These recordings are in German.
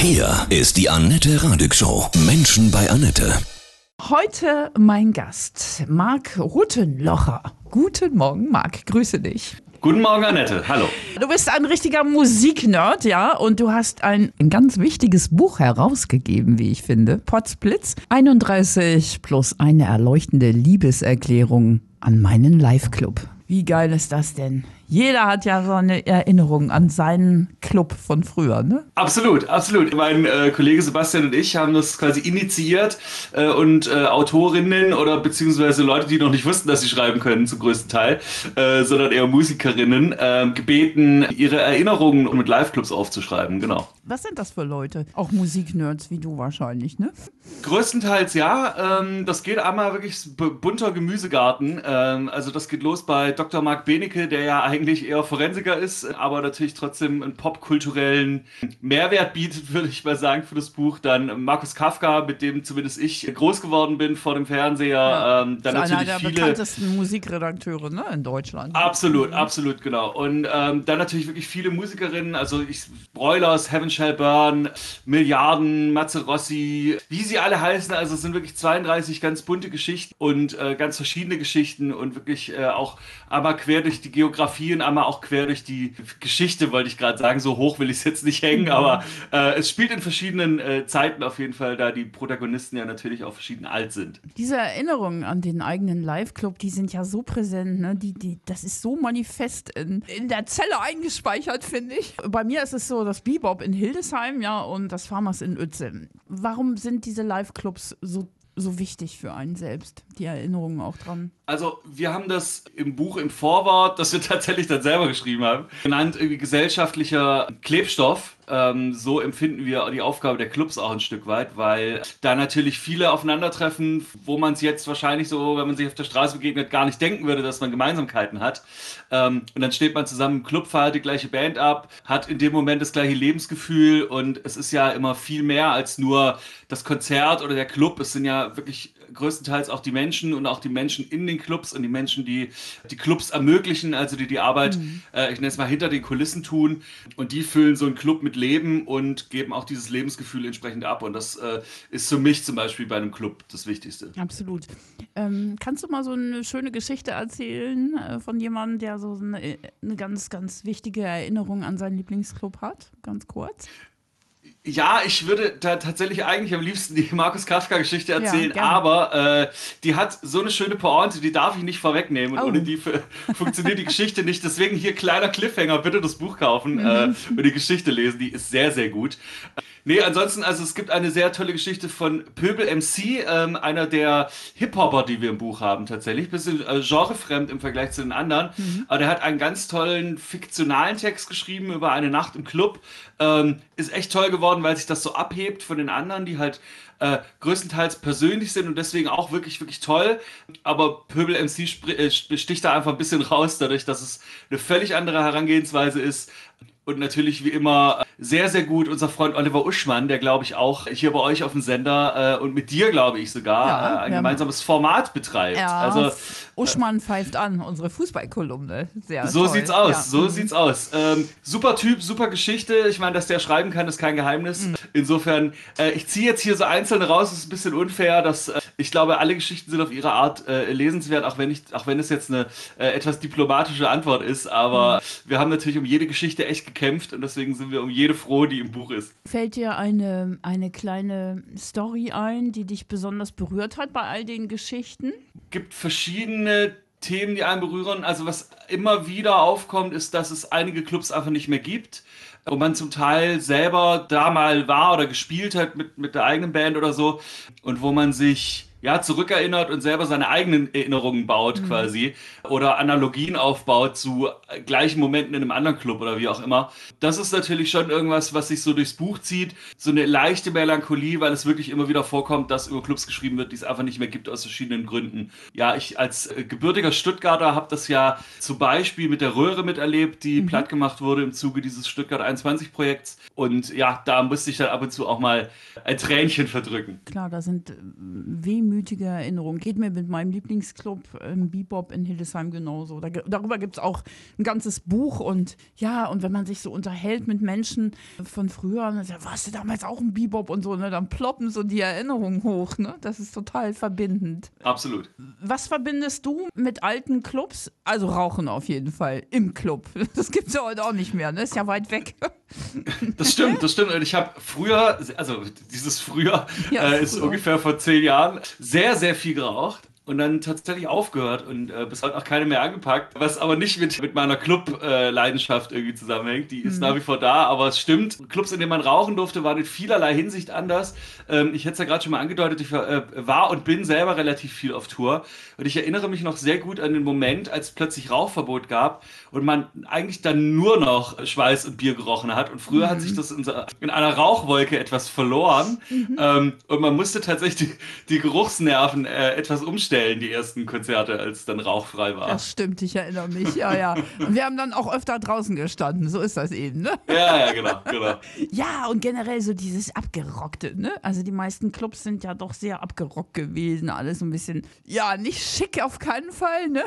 Hier ist die Annette Radig Show. Menschen bei Annette. Heute mein Gast, Marc Ruttenlocher. Guten Morgen, Marc. Grüße dich. Guten Morgen, Annette. Hallo. Du bist ein richtiger Musiknerd, ja, und du hast ein, ein ganz wichtiges Buch herausgegeben, wie ich finde. Potsblitz 31 plus eine erleuchtende Liebeserklärung an meinen Live-Club. Wie geil ist das denn? Jeder hat ja so eine Erinnerung an seinen Club von früher, ne? Absolut, absolut. Mein äh, Kollege Sebastian und ich haben das quasi initiiert äh, und äh, Autorinnen oder beziehungsweise Leute, die noch nicht wussten, dass sie schreiben können, zum größten Teil, äh, sondern eher Musikerinnen, ähm, gebeten, ihre Erinnerungen mit Live-Clubs aufzuschreiben, genau. Was sind das für Leute? Auch Musiknerds wie du wahrscheinlich, ne? Größtenteils ja. Ähm, das geht einmal wirklich bunter Gemüsegarten. Ähm, also das geht los bei Dr. Marc Benecke, der ja eigentlich eher Forensiker ist, aber natürlich trotzdem einen popkulturellen Mehrwert bietet, würde ich mal sagen, für das Buch. Dann Markus Kafka, mit dem zumindest ich groß geworden bin vor dem Fernseher. Ja, ähm, dann ist natürlich einer der viele bekanntesten Musikredakteure ne, in Deutschland. Absolut, mhm. absolut, genau. Und ähm, dann natürlich wirklich viele Musikerinnen, also ich, Broilers, Heaven Shall Burn, Milliarden, Matze Rossi, wie sie alle heißen. Also es sind wirklich 32 ganz bunte Geschichten und äh, ganz verschiedene Geschichten und wirklich äh, auch einmal quer durch die Geografie und einmal auch quer durch die Geschichte, wollte ich gerade sagen. So hoch will ich es jetzt nicht hängen, mhm. aber äh, es spielt in verschiedenen äh, Zeiten auf jeden Fall, da die Protagonisten ja natürlich auch verschieden alt sind. Diese Erinnerungen an den eigenen Live-Club, die sind ja so präsent, ne? die, die, das ist so manifest in, in der Zelle eingespeichert, finde ich. Bei mir ist es so, das Bebop in Hildesheim, ja, und das Farmers in Uetze. Warum sind diese Live-Clubs so so wichtig für einen selbst, die Erinnerungen auch dran? Also, wir haben das im Buch im Vorwort, das wir tatsächlich dann selber geschrieben haben, genannt irgendwie gesellschaftlicher Klebstoff. Ähm, so empfinden wir die Aufgabe der Clubs auch ein Stück weit, weil da natürlich viele aufeinandertreffen, wo man es jetzt wahrscheinlich so, wenn man sich auf der Straße begegnet, gar nicht denken würde, dass man Gemeinsamkeiten hat. Ähm, und dann steht man zusammen im Club, feiert die gleiche Band ab, hat in dem Moment das gleiche Lebensgefühl und es ist ja immer viel mehr als nur das Konzert oder der Club. Es sind ja wirklich größtenteils auch die Menschen und auch die Menschen in den Clubs und die Menschen, die die Clubs ermöglichen, also die die Arbeit, mhm. äh, ich nenne es mal, hinter den Kulissen tun. Und die füllen so einen Club mit Leben und geben auch dieses Lebensgefühl entsprechend ab. Und das äh, ist für mich zum Beispiel bei einem Club das Wichtigste. Absolut. Ähm, kannst du mal so eine schöne Geschichte erzählen äh, von jemandem, der so eine, eine ganz, ganz wichtige Erinnerung an seinen Lieblingsclub hat? Ganz kurz. Ja, ich würde da tatsächlich eigentlich am liebsten die Markus Kafka-Geschichte erzählen, ja, aber äh, die hat so eine schöne Pointe, die darf ich nicht vorwegnehmen. Und oh. ohne die funktioniert die Geschichte nicht. Deswegen hier kleiner Cliffhanger, bitte das Buch kaufen mhm. äh, und die Geschichte lesen. Die ist sehr, sehr gut. Nee, ansonsten, also es gibt eine sehr tolle Geschichte von Pöbel MC, ähm, einer der Hip-Hopper, die wir im Buch haben tatsächlich. Bisschen äh, genrefremd im Vergleich zu den anderen. Mhm. Aber der hat einen ganz tollen fiktionalen Text geschrieben über eine Nacht im Club. Ähm, ist echt toll geworden, weil sich das so abhebt von den anderen, die halt äh, größtenteils persönlich sind und deswegen auch wirklich, wirklich toll. Aber Pöbel MC äh, sticht da einfach ein bisschen raus, dadurch, dass es eine völlig andere Herangehensweise ist. Und natürlich wie immer sehr, sehr gut unser Freund Oliver Uschmann, der glaube ich auch hier bei euch auf dem Sender äh, und mit dir glaube ich sogar ja, äh, ein gemeinsames Format betreibt. Ja, also Uschmann pfeift an, unsere Fußballkolumne. Sehr so toll. sieht's aus, ja. so mhm. sieht's aus. Ähm, super Typ, super Geschichte. Ich meine, dass der schreiben kann, ist kein Geheimnis. Mhm. Insofern, äh, ich ziehe jetzt hier so einzelne raus, das ist ein bisschen unfair, dass äh, ich glaube, alle Geschichten sind auf ihre Art äh, lesenswert, auch wenn ich, auch wenn es jetzt eine äh, etwas diplomatische Antwort ist, aber mhm. wir haben natürlich um jede Geschichte echt gekämpft und deswegen sind wir um jede froh, die im Buch ist. Fällt dir eine, eine kleine Story ein, die dich besonders berührt hat bei all den Geschichten? Gibt verschiedene Themen, die einen berühren. Also was immer wieder aufkommt, ist, dass es einige Clubs einfach nicht mehr gibt wo man zum Teil selber da mal war oder gespielt hat mit, mit der eigenen Band oder so und wo man sich ja, zurückerinnert und selber seine eigenen Erinnerungen baut mhm. quasi oder Analogien aufbaut zu gleichen Momenten in einem anderen Club oder wie auch immer. Das ist natürlich schon irgendwas, was sich so durchs Buch zieht. So eine leichte Melancholie, weil es wirklich immer wieder vorkommt, dass über Clubs geschrieben wird, die es einfach nicht mehr gibt aus verschiedenen Gründen. Ja, ich als gebürtiger Stuttgarter habe das ja zum Beispiel mit der Röhre miterlebt, die mhm. platt gemacht wurde im Zuge dieses Stuttgart 21 Projekts. Und ja, da musste ich dann ab und zu auch mal ein Tränchen verdrücken. Klar, da sind wehmütige wehmütige Erinnerung. Geht mir mit meinem Lieblingsclub ähm, Bebop in Hildesheim genauso. Da, darüber gibt es auch ein ganzes Buch und ja, und wenn man sich so unterhält mit Menschen von früher, dann sagt, warst du damals auch ein Bebop und so, ne, dann ploppen so die Erinnerungen hoch. Ne? Das ist total verbindend. Absolut. Was verbindest du mit alten Clubs? Also Rauchen auf jeden Fall im Club. Das gibt es ja heute auch nicht mehr, ne? Ist ja weit weg. Das stimmt, das stimmt. Und ich habe früher, also dieses früher ja, äh, ist früher. ungefähr vor zehn Jahren, sehr, sehr viel geraucht und dann tatsächlich aufgehört und äh, bis heute auch keine mehr angepackt, was aber nicht mit, mit meiner Club-Leidenschaft äh, irgendwie zusammenhängt. Die ist mhm. nach wie vor da, aber es stimmt. Clubs, in denen man rauchen durfte, waren in vielerlei Hinsicht anders. Ähm, ich hätte es ja gerade schon mal angedeutet, ich war, äh, war, und bin selber relativ viel auf Tour und ich erinnere mich noch sehr gut an den Moment, als es plötzlich Rauchverbot gab und man eigentlich dann nur noch Schweiß und Bier gerochen hat und früher mhm. hat sich das in, so, in, einer Rauchwolke etwas verloren mhm. ähm, und man musste tatsächlich die, die Geruchsnerven äh, etwas umstellen Stellen die ersten Konzerte, als dann rauchfrei war. Das stimmt, ich erinnere mich, ja, ja. Und wir haben dann auch öfter draußen gestanden, so ist das eben, ne? Ja, ja, genau, genau. ja, und generell so dieses Abgerockte, ne? Also die meisten Clubs sind ja doch sehr abgerockt gewesen, alles so ein bisschen, ja, nicht schick auf keinen Fall, ne?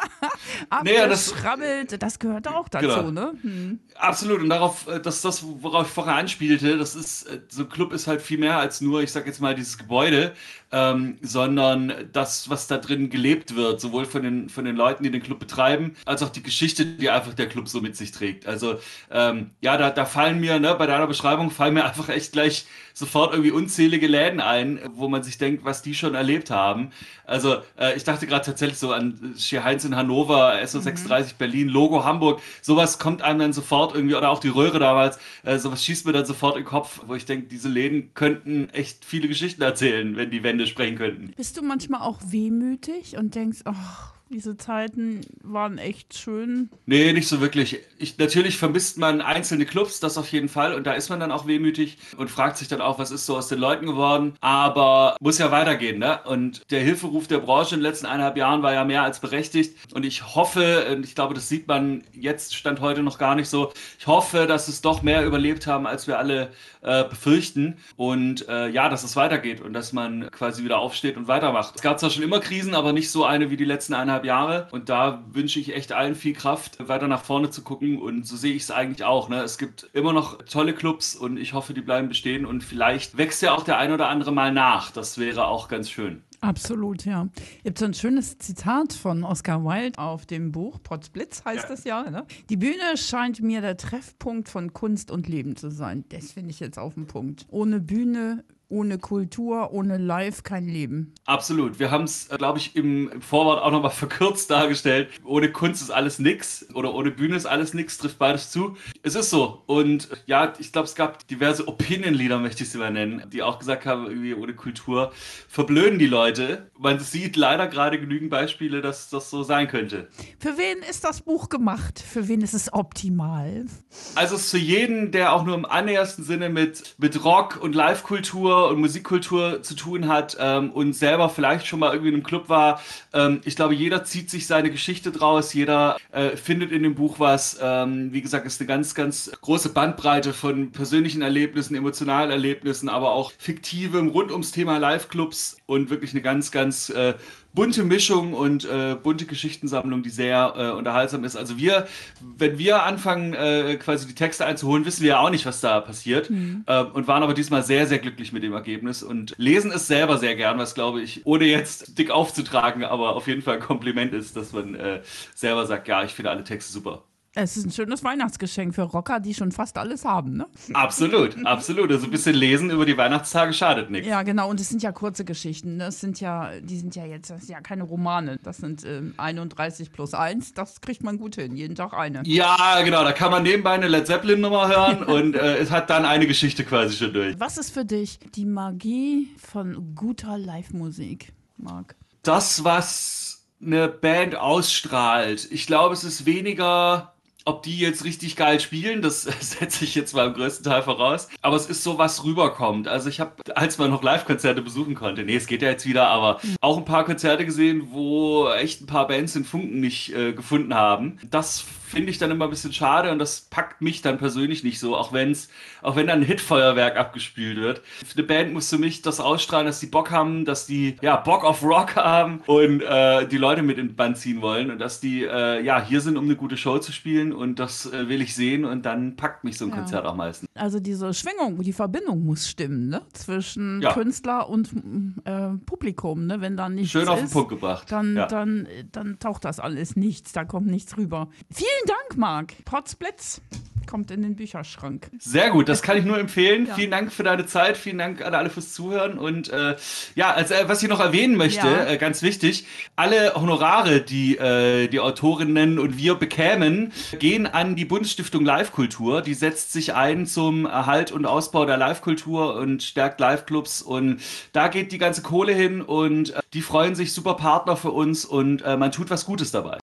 naja, das schrammelt, das gehört auch dazu, genau. ne? Hm. Absolut, und darauf, äh, dass das, worauf ich vorher anspielte, das ist, äh, so ein Club ist halt viel mehr als nur, ich sag jetzt mal, dieses Gebäude, ähm, sondern das, was da drin gelebt wird, sowohl von den, von den Leuten, die den Club betreiben, als auch die Geschichte, die einfach der Club so mit sich trägt. Also, ähm, ja, da, da fallen mir, ne, bei deiner Beschreibung fallen mir einfach echt gleich sofort irgendwie unzählige Läden ein, wo man sich denkt, was die schon erlebt haben. Also, äh, ich dachte gerade tatsächlich so an Sheer 1 in Hannover, SO36 mhm. Berlin, Logo Hamburg, sowas kommt einem dann sofort irgendwie, oder auch die Röhre damals, äh, sowas schießt mir dann sofort in den Kopf, wo ich denke, diese Läden könnten echt viele Geschichten erzählen, wenn die Wände sprechen könnten. Bist du manchmal auch wehmütig und denkst, ach, oh, diese Zeiten waren echt schön. Nee, nicht so wirklich. Ich, natürlich vermisst man einzelne Clubs, das auf jeden Fall. Und da ist man dann auch wehmütig und fragt sich dann auch, was ist so aus den Leuten geworden. Aber muss ja weitergehen, ne? Und der Hilferuf der Branche in den letzten eineinhalb Jahren war ja mehr als berechtigt. Und ich hoffe, und ich glaube, das sieht man jetzt, stand heute noch gar nicht so, ich hoffe, dass es doch mehr überlebt haben, als wir alle äh, befürchten. Und äh, ja, dass es weitergeht und dass man quasi wieder aufsteht und weitermacht. Es gab zwar schon immer Krisen, aber nicht so eine wie die letzten eineinhalb Jahre. Und da wünsche ich echt allen viel Kraft, weiter nach vorne zu gucken. Und so sehe ich es eigentlich auch. Ne? Es gibt immer noch tolle Clubs und ich hoffe, die bleiben bestehen. Und vielleicht wächst ja auch der ein oder andere mal nach. Das wäre auch ganz schön. Absolut, ja. Ihr habt so ein schönes Zitat von Oscar Wilde auf dem Buch, Potzblitz heißt ja. das ja. Ne? Die Bühne scheint mir der Treffpunkt von Kunst und Leben zu sein. Das finde ich jetzt auf den Punkt. Ohne Bühne ohne Kultur, ohne Live kein Leben. Absolut. Wir haben es, glaube ich, im, Vorwort auch nochmal verkürzt dargestellt. Ohne Kunst ist alles nix oder ohne Bühne ist alles nix, trifft beides zu. Es ist so. Und ja, ich glaube, es gab diverse Opinion-Leader, möchte ich sie mal nennen, die auch gesagt haben, irgendwie ohne Kultur verblöden die Leute. Man sieht leider gerade genügend Beispiele, dass das so sein könnte. Für wen ist das Buch gemacht? Für wen ist es optimal? Also es ist für jeden, der auch nur im annähersten Sinne mit, mit Rock und Live-Kultur und Musikkultur zu tun hat ähm, und selber vielleicht schon mal irgendwie in einem Club war. Ähm, ich glaube, jeder zieht sich seine Geschichte draus, jeder äh, findet in dem Buch was. Ähm, wie gesagt, ist eine ganz, ganz große Bandbreite von persönlichen Erlebnissen, emotionalen Erlebnissen, aber auch fiktivem rund ums Thema Live-Clubs und wirklich eine ganz, ganz äh, bunte Mischung und äh, bunte Geschichtensammlung, die sehr äh, unterhaltsam ist. Also wir, wenn wir anfangen, äh, quasi die Texte einzuholen, wissen wir ja auch nicht, was da passiert mhm. äh, und waren aber diesmal sehr, sehr glücklich mit dem Ergebnis und lesen es selber sehr gern, was glaube ich, ohne jetzt dick aufzutragen, aber auf jeden Fall ein Kompliment ist, dass man äh, selber sagt, ja, ich finde alle Texte super. Es ist ein schönes Weihnachtsgeschenk für Rocker, die schon fast alles haben, ne? Absolut, absolut. Also ein bisschen lesen über die Weihnachtstage schadet nichts. Ja, genau. Und es sind ja kurze Geschichten. Das sind ja, die sind ja jetzt, das sind ja keine Romane. Das sind ähm, 31 plus 1. Das kriegt man gut hin. Jeden Tag eine. Ja, genau. Da kann man nebenbei eine Led Zeppelin-Nummer hören und äh, es hat dann eine Geschichte quasi schon durch. Was ist für dich die Magie von guter Live-Musik, Marc? Das, was eine Band ausstrahlt. Ich glaube, es ist weniger ob die jetzt richtig geil spielen, das setze ich jetzt mal im größten Teil voraus. Aber es ist so, was rüberkommt. Also ich habe, als man noch Live-Konzerte besuchen konnte, nee, es geht ja jetzt wieder, aber auch ein paar Konzerte gesehen, wo echt ein paar Bands den Funken nicht äh, gefunden haben. Das finde ich dann immer ein bisschen schade und das packt mich dann persönlich nicht so, auch wenn's, auch wenn dann ein Hitfeuerwerk abgespielt wird. Eine Band muss für mich das ausstrahlen, dass die Bock haben, dass die ja Bock auf Rock haben und äh, die Leute mit in den Band ziehen wollen und dass die äh, ja hier sind, um eine gute Show zu spielen und das äh, will ich sehen und dann packt mich so ein ja. Konzert auch meistens. Also diese Schwingung, die Verbindung muss stimmen, ne? Zwischen ja. Künstler und äh, Publikum, ne? Wenn da nichts Schön auf den Punkt gebracht. Dann, ja. dann, dann taucht das alles nichts, da kommt nichts rüber. Vielen Dank, Marc. Potzblitz kommt in den Bücherschrank. Sehr gut, das kann ich nur empfehlen. Ja. Vielen Dank für deine Zeit, vielen Dank an alle fürs Zuhören. Und äh, ja, also, äh, was ich noch erwähnen möchte, ja. äh, ganz wichtig, alle Honorare, die äh, die Autorinnen und wir bekämen, gehen an die Bundesstiftung Live-Kultur. Die setzt sich ein zum Erhalt und Ausbau der Live-Kultur und stärkt Live-Clubs. Und da geht die ganze Kohle hin und äh, die freuen sich, super Partner für uns und man tut was Gutes dabei.